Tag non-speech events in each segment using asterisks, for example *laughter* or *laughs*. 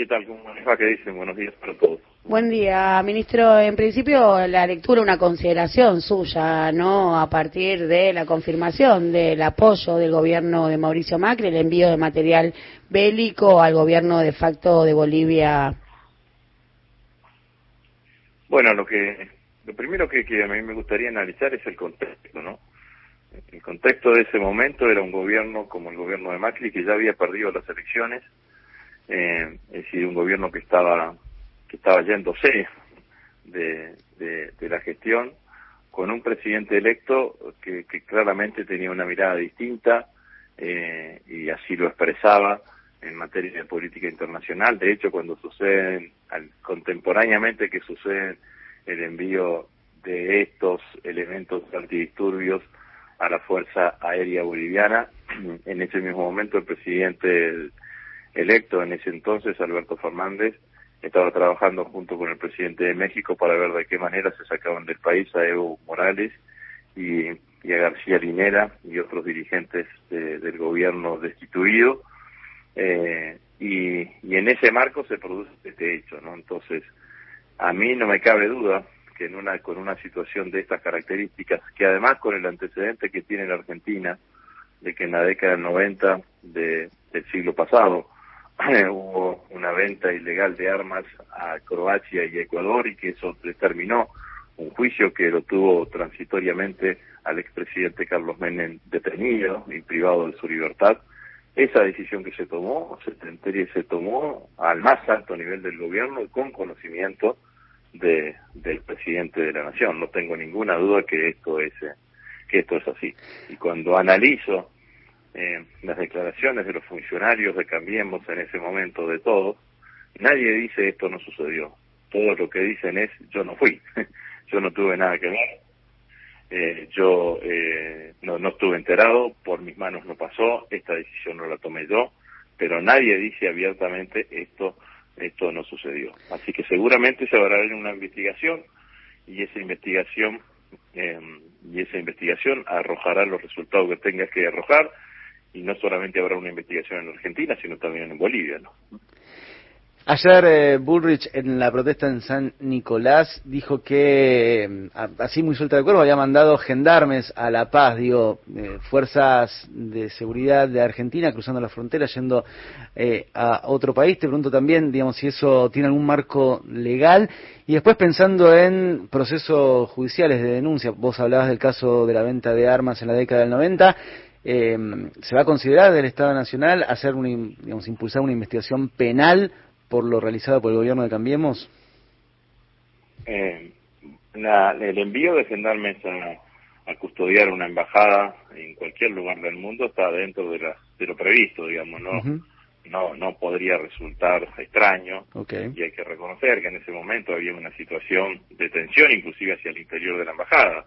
¿Qué tal? ¿Cómo va? ¿Qué dicen? Buenos días para todos. Buen día, ministro. En principio, la lectura, una consideración suya, ¿no? A partir de la confirmación del apoyo del gobierno de Mauricio Macri, el envío de material bélico al gobierno de facto de Bolivia. Bueno, lo que lo primero que, que a mí me gustaría analizar es el contexto, ¿no? El contexto de ese momento era un gobierno como el gobierno de Macri que ya había perdido las elecciones eh, es decir, un gobierno que estaba que estaba yéndose de, de, la gestión con un presidente electo que, claramente tenía una mirada distinta eh, y así lo expresaba en materia de política internacional. De hecho, cuando suceden, contemporáneamente que suceden el envío de estos elementos antidisturbios a la Fuerza Aérea Boliviana, *clears throat* en ese mismo momento el presidente electo en ese entonces, Alberto Fernández, estaba trabajando junto con el presidente de México para ver de qué manera se sacaban del país a Evo Morales y, a García Linera y otros dirigentes del gobierno destituido. Eh, y, en ese marco se produce este hecho, ¿no? Entonces, a mí no me cabe duda que en una, con una situación de estas características, que además con el antecedente que tiene la Argentina, de que en la década del 90 de, del siglo pasado, hubo una venta ilegal de armas a Croacia y Ecuador y que eso determinó un juicio que lo tuvo transitoriamente al expresidente Carlos Menem detenido y privado de su libertad. Esa decisión que se tomó, se, se tomó al más alto nivel del gobierno y con conocimiento de, del presidente de la nación. No tengo ninguna duda que esto es que esto es así. Y cuando analizo eh, las declaraciones de los funcionarios de Cambiemos en ese momento de todos, nadie dice esto no sucedió. Todo lo que dicen es yo no fui, *laughs* yo no tuve nada que ver, eh, yo eh, no, no estuve enterado, por mis manos no pasó, esta decisión no la tomé yo, pero nadie dice abiertamente esto esto no sucedió. Así que seguramente se habrá una investigación y esa investigación eh, y esa investigación arrojará los resultados que tenga que arrojar y no solamente habrá una investigación en Argentina, sino también en Bolivia, ¿no? Ayer eh, Bullrich en la protesta en San Nicolás dijo que, mm, así muy suelta de cuerpo, había mandado gendarmes a La Paz, digo, eh, fuerzas de seguridad de Argentina cruzando la frontera, yendo eh, a otro país. Te pregunto también, digamos, si eso tiene algún marco legal. Y después pensando en procesos judiciales de denuncia, vos hablabas del caso de la venta de armas en la década del 90 eh, ¿se va a considerar del Estado Nacional hacer una, digamos, impulsar una investigación penal por lo realizado por el gobierno de Cambiemos? Eh, el envío de gendarmes a, custodiar una embajada en cualquier lugar del mundo está dentro de, la, de lo previsto, digamos, no, no, no podría resultar extraño. Y hay que reconocer que en ese momento había una situación de tensión inclusive hacia el interior de la embajada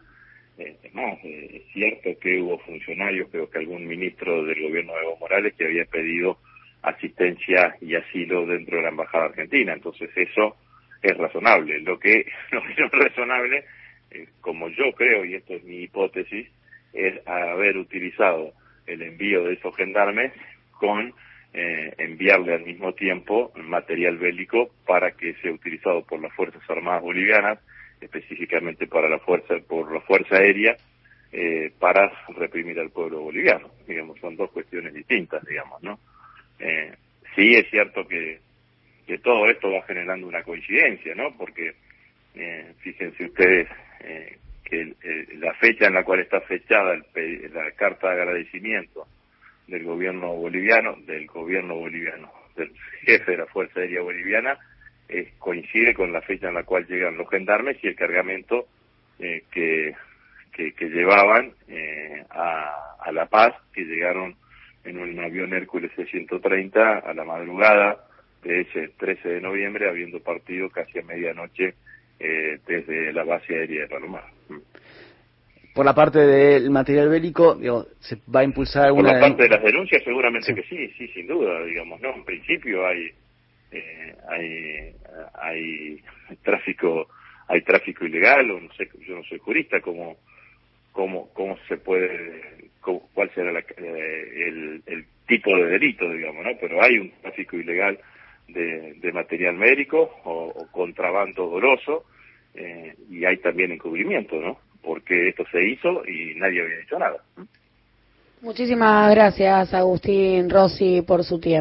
eh, no, eh, es cierto que hubo funcionarios, creo que algún ministro del gobierno de Evo Morales que había pedido asistencia y asilo dentro de la embajada argentina, entonces eso es razonable. Lo que, *laughs* no es razonable, eh, como yo creo, y esto es mi hipótesis, es haber utilizado el envío de esos gendarmes con eh, enviarle al mismo tiempo material bélico para que sea utilizado por las Fuerzas Armadas Bolivianas específicamente para la fuerza por la fuerza aérea eh, para reprimir al pueblo boliviano. Digamos son dos cuestiones distintas digamos no eh, sí es cierto que que todo esto va generando una coincidencia no porque eh, fíjense ustedes eh, que la fecha en la cual está fechada la carta de agradecimiento del gobierno boliviano del gobierno boliviano del jefe de la fuerza aérea boliviana coincide con la fecha en la cual llegan los gendarmes y el cargamento eh, que, que, llevaban eh, a, a, La Paz, que llegaron en un avión Hércules 630 a la madrugada de ese 13 de noviembre, habiendo partido casi a medianoche eh, desde la base aérea de Palomar. Por la parte del material bélico, digo, ¿se va a impulsar alguna...? Por la parte de las denuncias, seguramente que sí, sí, sin duda, digamos, ¿no? En principio hay eh, hay, hay tráfico hay tráfico ilegal o no sé yo no soy jurista cómo cómo cómo se puede cuál será eh, el, el tipo de delito digamos no pero hay un tráfico ilegal de, material médico o, contrabando doloso, eh, y hay también encubrimiento, ¿no? Porque esto se hizo y nadie había dicho nada. Muchísimas gracias, Agustín Rossi, por su tiempo.